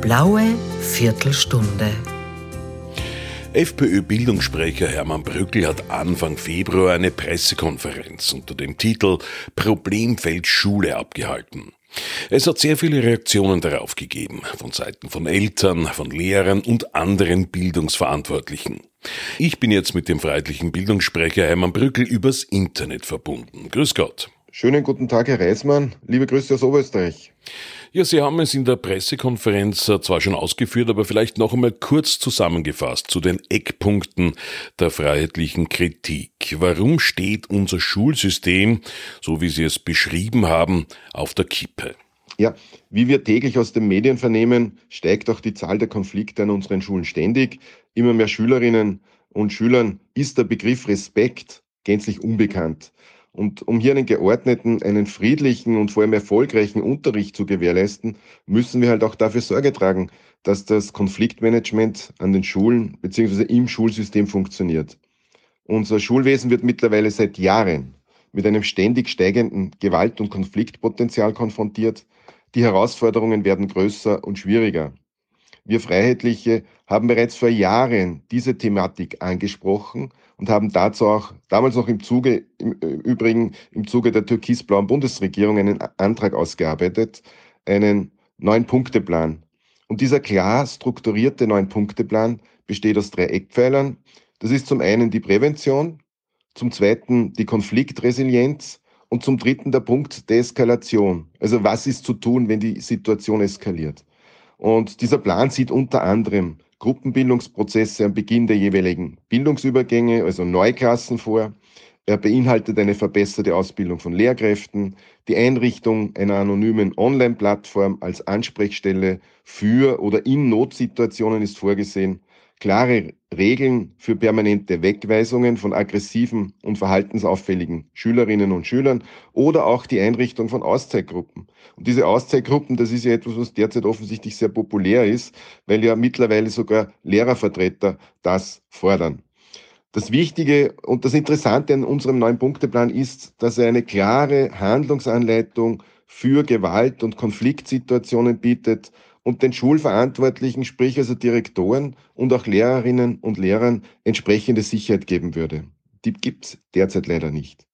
blaue Viertelstunde. FPÖ-Bildungssprecher Hermann Brückel hat Anfang Februar eine Pressekonferenz unter dem Titel Problemfeld Schule abgehalten. Es hat sehr viele Reaktionen darauf gegeben, von Seiten von Eltern, von Lehrern und anderen Bildungsverantwortlichen. Ich bin jetzt mit dem freiheitlichen Bildungssprecher Hermann Brückel übers Internet verbunden. Grüß Gott. Schönen guten Tag, Herr Reismann. Liebe Grüße aus Oberösterreich. Ja, Sie haben es in der Pressekonferenz äh, zwar schon ausgeführt, aber vielleicht noch einmal kurz zusammengefasst zu den Eckpunkten der freiheitlichen Kritik. Warum steht unser Schulsystem, so wie Sie es beschrieben haben, auf der Kippe? Ja, wie wir täglich aus den Medien vernehmen, steigt auch die Zahl der Konflikte an unseren Schulen ständig. Immer mehr Schülerinnen und Schülern ist der Begriff Respekt gänzlich unbekannt. Und um hier einen geordneten, einen friedlichen und vor allem erfolgreichen Unterricht zu gewährleisten, müssen wir halt auch dafür Sorge tragen, dass das Konfliktmanagement an den Schulen bzw. im Schulsystem funktioniert. Unser Schulwesen wird mittlerweile seit Jahren mit einem ständig steigenden Gewalt- und Konfliktpotenzial konfrontiert. Die Herausforderungen werden größer und schwieriger. Wir Freiheitliche haben bereits vor Jahren diese Thematik angesprochen und haben dazu auch damals noch im Zuge, im äh, Übrigen im Zuge der türkisblauen Bundesregierung einen Antrag ausgearbeitet, einen Neun-Punkte-Plan. Und dieser klar strukturierte Neun-Punkte-Plan besteht aus drei Eckpfeilern. Das ist zum einen die Prävention, zum zweiten die Konfliktresilienz und zum dritten der Punkt der Eskalation. Also was ist zu tun, wenn die Situation eskaliert? Und dieser Plan sieht unter anderem Gruppenbildungsprozesse am Beginn der jeweiligen Bildungsübergänge, also Neuklassen vor. Er beinhaltet eine verbesserte Ausbildung von Lehrkräften, die Einrichtung einer anonymen Online-Plattform als Ansprechstelle für oder in Notsituationen ist vorgesehen klare Regeln für permanente Wegweisungen von aggressiven und verhaltensauffälligen Schülerinnen und Schülern oder auch die Einrichtung von Auszeitgruppen. Und diese Auszeitgruppen, das ist ja etwas, was derzeit offensichtlich sehr populär ist, weil ja mittlerweile sogar Lehrervertreter das fordern. Das Wichtige und das Interessante an unserem neuen Punkteplan ist, dass er eine klare Handlungsanleitung für Gewalt- und Konfliktsituationen bietet und den Schulverantwortlichen, sprich also Direktoren und auch Lehrerinnen und Lehrern entsprechende Sicherheit geben würde. Die gibt es derzeit leider nicht.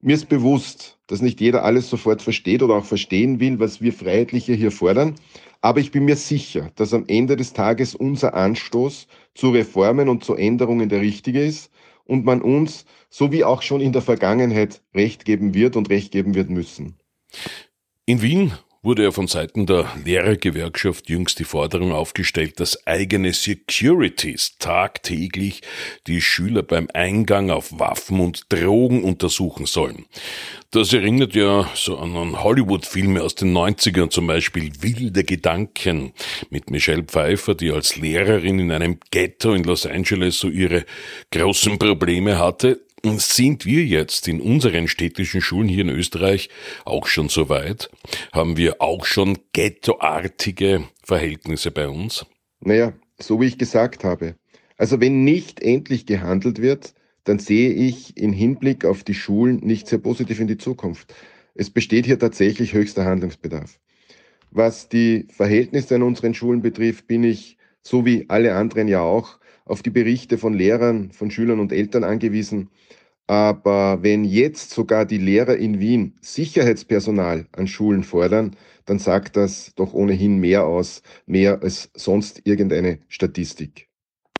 Mir ist bewusst, dass nicht jeder alles sofort versteht oder auch verstehen will, was wir Freiheitliche hier fordern. Aber ich bin mir sicher, dass am Ende des Tages unser Anstoß zu Reformen und zu Änderungen der richtige ist und man uns, so wie auch schon in der Vergangenheit, Recht geben wird und Recht geben wird müssen. In Wien wurde ja von Seiten der Lehrergewerkschaft jüngst die Forderung aufgestellt, dass eigene Securities tagtäglich die Schüler beim Eingang auf Waffen und Drogen untersuchen sollen. Das erinnert ja so an Hollywood-Filme aus den 90ern, zum Beispiel Wilde Gedanken mit Michelle Pfeiffer, die als Lehrerin in einem Ghetto in Los Angeles so ihre großen Probleme hatte. Sind wir jetzt in unseren städtischen Schulen hier in Österreich auch schon so weit? Haben wir auch schon ghettoartige Verhältnisse bei uns? Naja, so wie ich gesagt habe. Also wenn nicht endlich gehandelt wird, dann sehe ich in Hinblick auf die Schulen nicht sehr positiv in die Zukunft. Es besteht hier tatsächlich höchster Handlungsbedarf. Was die Verhältnisse an unseren Schulen betrifft, bin ich, so wie alle anderen ja auch, auf die Berichte von Lehrern, von Schülern und Eltern angewiesen. Aber wenn jetzt sogar die Lehrer in Wien Sicherheitspersonal an Schulen fordern, dann sagt das doch ohnehin mehr aus, mehr als sonst irgendeine Statistik.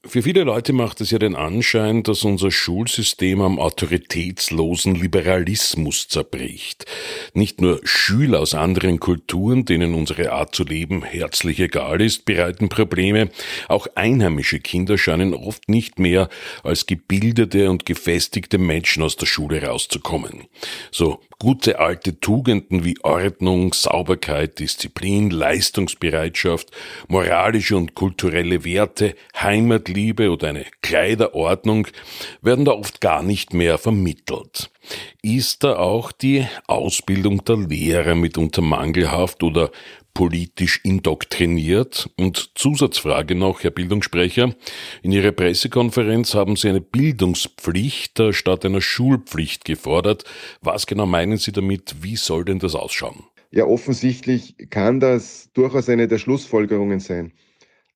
Für viele Leute macht es ja den Anschein, dass unser Schulsystem am autoritätslosen Liberalismus zerbricht. Nicht nur Schüler aus anderen Kulturen, denen unsere Art zu leben herzlich egal ist, bereiten Probleme, auch einheimische Kinder scheinen oft nicht mehr als gebildete und gefestigte Menschen aus der Schule rauszukommen. So gute alte Tugenden wie Ordnung, Sauberkeit, Disziplin, Leistungsbereitschaft, moralische und kulturelle Werte, Heimatliebe oder eine Kleiderordnung werden da oft gar nicht mehr vermittelt. Ist da auch die Ausbildung der Lehrer mitunter mangelhaft oder politisch indoktriniert? Und Zusatzfrage noch, Herr Bildungssprecher. In Ihrer Pressekonferenz haben Sie eine Bildungspflicht statt einer Schulpflicht gefordert. Was genau meinen Sie damit? Wie soll denn das ausschauen? Ja, offensichtlich kann das durchaus eine der Schlussfolgerungen sein.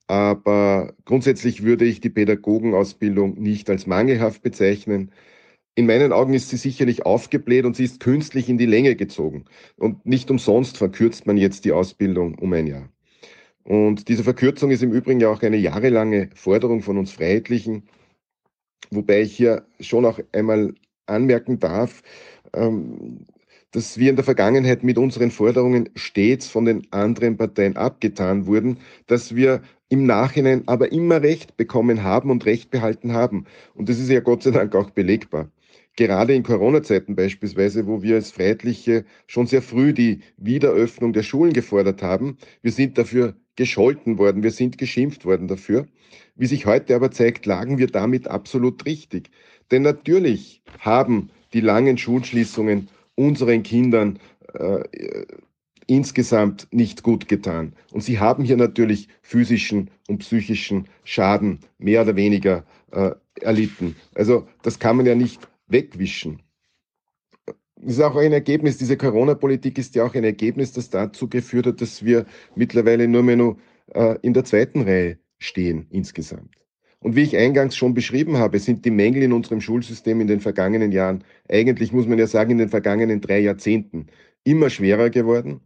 Aber grundsätzlich würde ich die Pädagogenausbildung nicht als mangelhaft bezeichnen. In meinen Augen ist sie sicherlich aufgebläht und sie ist künstlich in die Länge gezogen. Und nicht umsonst verkürzt man jetzt die Ausbildung um ein Jahr. Und diese Verkürzung ist im Übrigen ja auch eine jahrelange Forderung von uns Freiheitlichen, wobei ich hier schon auch einmal anmerken darf, ähm, dass wir in der Vergangenheit mit unseren Forderungen stets von den anderen Parteien abgetan wurden, dass wir im Nachhinein aber immer Recht bekommen haben und Recht behalten haben. Und das ist ja Gott sei Dank auch belegbar. Gerade in Corona-Zeiten beispielsweise, wo wir als Freiheitliche schon sehr früh die Wiederöffnung der Schulen gefordert haben. Wir sind dafür gescholten worden, wir sind geschimpft worden dafür. Wie sich heute aber zeigt, lagen wir damit absolut richtig. Denn natürlich haben die langen Schulschließungen unseren Kindern äh, insgesamt nicht gut getan. Und sie haben hier natürlich physischen und psychischen Schaden mehr oder weniger äh, erlitten. Also das kann man ja nicht wegwischen. Das ist auch ein Ergebnis, diese Corona-Politik ist ja auch ein Ergebnis, das dazu geführt hat, dass wir mittlerweile nur mehr nur, äh, in der zweiten Reihe stehen insgesamt. Und wie ich eingangs schon beschrieben habe, sind die Mängel in unserem Schulsystem in den vergangenen Jahren, eigentlich muss man ja sagen, in den vergangenen drei Jahrzehnten, immer schwerer geworden.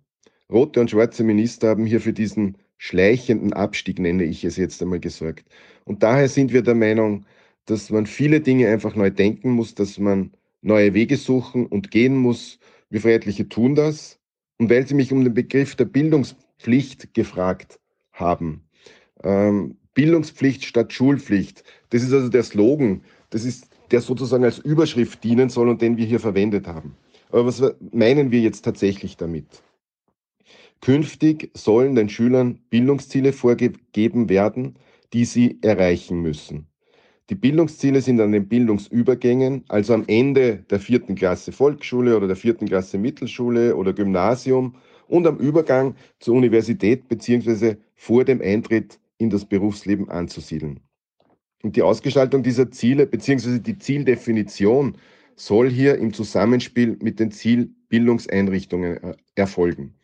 Rote und schwarze Minister haben hier für diesen schleichenden Abstieg, nenne ich es jetzt einmal, gesorgt. Und daher sind wir der Meinung, dass man viele Dinge einfach neu denken muss, dass man neue Wege suchen und gehen muss. Wir Freiheitliche tun das. Und weil Sie mich um den Begriff der Bildungspflicht gefragt haben, ähm, Bildungspflicht statt Schulpflicht. Das ist also der Slogan, das ist, der sozusagen als Überschrift dienen soll und den wir hier verwendet haben. Aber was meinen wir jetzt tatsächlich damit? Künftig sollen den Schülern Bildungsziele vorgegeben werden, die sie erreichen müssen. Die Bildungsziele sind an den Bildungsübergängen, also am Ende der vierten Klasse Volksschule oder der vierten Klasse Mittelschule oder Gymnasium und am Übergang zur Universität beziehungsweise vor dem Eintritt in das Berufsleben anzusiedeln. Und die Ausgestaltung dieser Ziele bzw. die Zieldefinition soll hier im Zusammenspiel mit den Zielbildungseinrichtungen äh, erfolgen.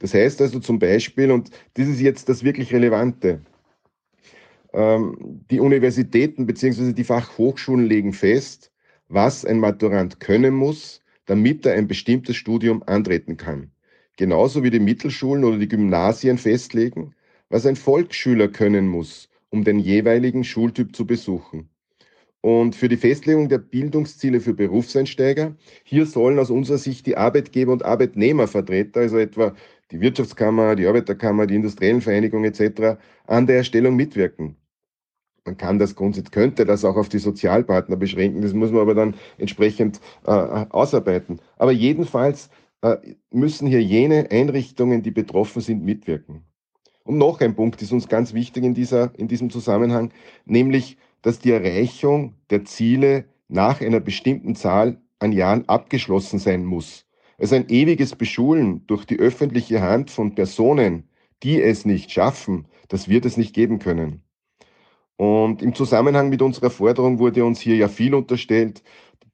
Das heißt also zum Beispiel, und das ist jetzt das wirklich Relevante, die Universitäten bzw. die Fachhochschulen legen fest, was ein Maturant können muss, damit er ein bestimmtes Studium antreten kann. Genauso wie die Mittelschulen oder die Gymnasien festlegen, was ein Volksschüler können muss, um den jeweiligen Schultyp zu besuchen. Und für die Festlegung der Bildungsziele für Berufseinsteiger, hier sollen aus unserer Sicht die Arbeitgeber und Arbeitnehmervertreter, also etwa die Wirtschaftskammer, die Arbeiterkammer, die Industriellen Vereinigung etc., an der Erstellung mitwirken. Man kann das grundsätzlich, könnte das auch auf die Sozialpartner beschränken, das muss man aber dann entsprechend äh, ausarbeiten. Aber jedenfalls äh, müssen hier jene Einrichtungen, die betroffen sind, mitwirken. Und noch ein Punkt ist uns ganz wichtig in, dieser, in diesem Zusammenhang, nämlich, dass die Erreichung der Ziele nach einer bestimmten Zahl an Jahren abgeschlossen sein muss. Also ein ewiges Beschulen durch die öffentliche Hand von Personen, die es nicht schaffen, das wird es nicht geben können. Und im Zusammenhang mit unserer Forderung wurde uns hier ja viel unterstellt,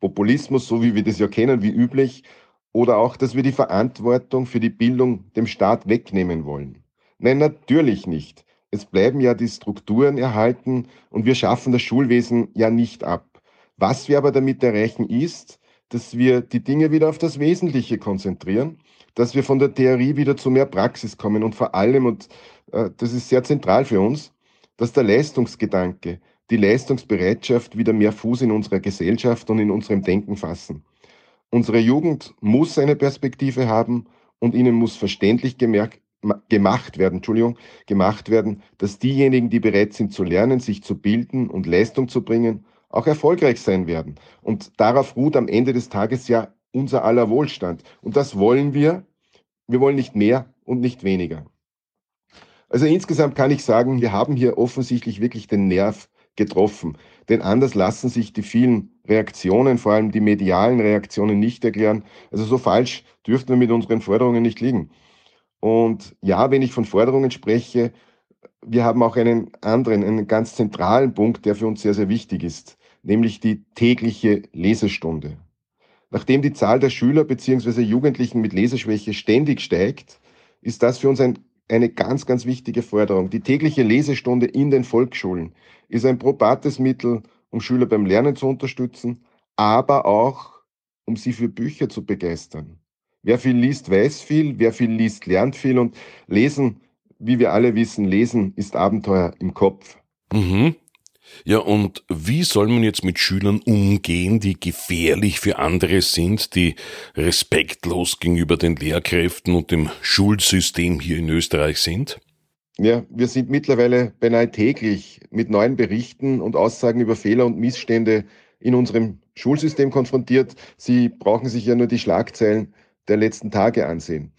Populismus, so wie wir das ja kennen, wie üblich, oder auch, dass wir die Verantwortung für die Bildung dem Staat wegnehmen wollen. Nein, natürlich nicht. Es bleiben ja die Strukturen erhalten und wir schaffen das Schulwesen ja nicht ab. Was wir aber damit erreichen ist, dass wir die Dinge wieder auf das Wesentliche konzentrieren, dass wir von der Theorie wieder zu mehr Praxis kommen und vor allem, und äh, das ist sehr zentral für uns, dass der Leistungsgedanke, die Leistungsbereitschaft wieder mehr Fuß in unserer Gesellschaft und in unserem Denken fassen. Unsere Jugend muss eine Perspektive haben und ihnen muss verständlich gemerkt, gemacht werden, Entschuldigung, gemacht werden, dass diejenigen, die bereit sind zu lernen, sich zu bilden und Leistung zu bringen, auch erfolgreich sein werden. Und darauf ruht am Ende des Tages ja unser aller Wohlstand. Und das wollen wir. Wir wollen nicht mehr und nicht weniger. Also insgesamt kann ich sagen, wir haben hier offensichtlich wirklich den Nerv getroffen. Denn anders lassen sich die vielen Reaktionen, vor allem die medialen Reaktionen, nicht erklären. Also so falsch dürften wir mit unseren Forderungen nicht liegen. Und ja, wenn ich von Forderungen spreche, wir haben auch einen anderen, einen ganz zentralen Punkt, der für uns sehr, sehr wichtig ist, nämlich die tägliche Lesestunde. Nachdem die Zahl der Schüler bzw. Jugendlichen mit Leseschwäche ständig steigt, ist das für uns ein, eine ganz, ganz wichtige Forderung. Die tägliche Lesestunde in den Volksschulen ist ein probates Mittel, um Schüler beim Lernen zu unterstützen, aber auch, um sie für Bücher zu begeistern. Wer viel liest, weiß viel, wer viel liest, lernt viel und Lesen, wie wir alle wissen, Lesen ist Abenteuer im Kopf. Mhm. Ja, und wie soll man jetzt mit Schülern umgehen, die gefährlich für andere sind, die respektlos gegenüber den Lehrkräften und dem Schulsystem hier in Österreich sind? Ja, wir sind mittlerweile beinahe täglich mit neuen Berichten und Aussagen über Fehler und Missstände in unserem Schulsystem konfrontiert. Sie brauchen sich ja nur die Schlagzeilen der letzten Tage ansehen.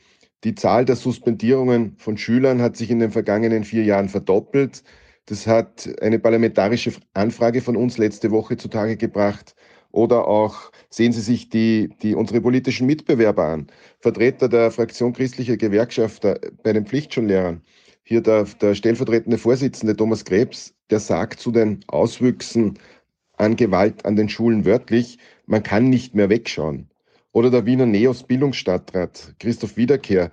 Die Zahl der Suspendierungen von Schülern hat sich in den vergangenen vier Jahren verdoppelt. Das hat eine parlamentarische Anfrage von uns letzte Woche zutage gebracht. Oder auch sehen Sie sich die, die, unsere politischen Mitbewerber an. Vertreter der Fraktion christlicher Gewerkschafter bei den Pflichtschullehrern. Hier der, der stellvertretende Vorsitzende Thomas Krebs, der sagt zu den Auswüchsen an Gewalt an den Schulen wörtlich, man kann nicht mehr wegschauen. Oder der Wiener Neos Bildungsstadtrat Christoph Wiederkehr,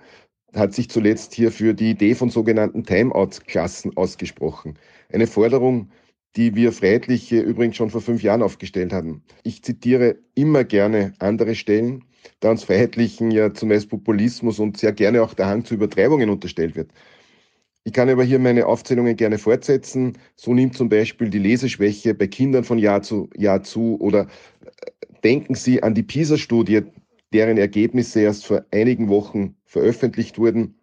hat sich zuletzt hier für die Idee von sogenannten Timeout-Klassen ausgesprochen. Eine Forderung, die wir Freiheitliche übrigens schon vor fünf Jahren aufgestellt hatten. Ich zitiere immer gerne andere Stellen, da uns Freiheitlichen ja zumeist Populismus und sehr gerne auch der Hang zu Übertreibungen unterstellt wird. Ich kann aber hier meine Aufzählungen gerne fortsetzen. So nimmt zum Beispiel die Leseschwäche bei Kindern von Jahr zu Jahr zu oder äh, denken Sie an die PISA-Studie deren Ergebnisse erst vor einigen Wochen veröffentlicht wurden.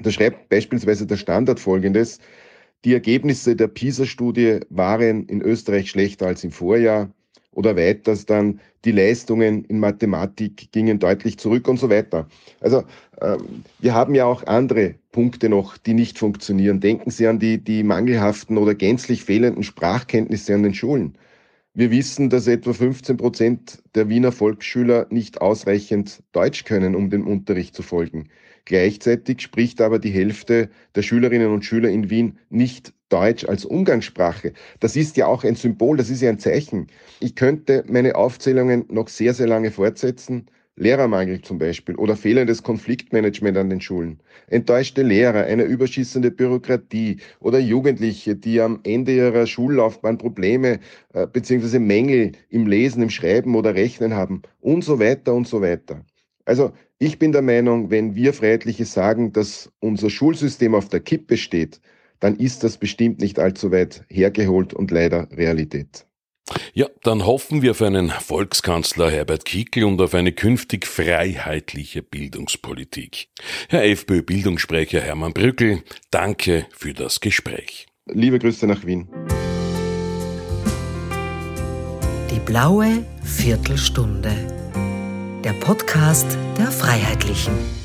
Da schreibt beispielsweise der Standard folgendes. Die Ergebnisse der PISA-Studie waren in Österreich schlechter als im Vorjahr oder weiters dann die Leistungen in Mathematik gingen deutlich zurück und so weiter. Also ähm, wir haben ja auch andere Punkte noch, die nicht funktionieren. Denken Sie an die, die mangelhaften oder gänzlich fehlenden Sprachkenntnisse an den Schulen. Wir wissen, dass etwa 15 Prozent der Wiener Volksschüler nicht ausreichend Deutsch können, um dem Unterricht zu folgen. Gleichzeitig spricht aber die Hälfte der Schülerinnen und Schüler in Wien nicht Deutsch als Umgangssprache. Das ist ja auch ein Symbol, das ist ja ein Zeichen. Ich könnte meine Aufzählungen noch sehr, sehr lange fortsetzen. Lehrermangel zum Beispiel oder fehlendes Konfliktmanagement an den Schulen, enttäuschte Lehrer, eine überschießende Bürokratie oder Jugendliche, die am Ende ihrer Schullaufbahn Probleme äh, bzw. Mängel im Lesen, im Schreiben oder Rechnen haben und so weiter und so weiter. Also ich bin der Meinung, wenn wir Freiheitliche sagen, dass unser Schulsystem auf der Kippe steht, dann ist das bestimmt nicht allzu weit hergeholt und leider Realität. Ja, dann hoffen wir auf einen Volkskanzler Herbert Kickl und auf eine künftig freiheitliche Bildungspolitik. Herr FPÖ-Bildungssprecher Hermann Brückel, danke für das Gespräch. Liebe Grüße nach Wien. Die blaue Viertelstunde. Der Podcast der Freiheitlichen.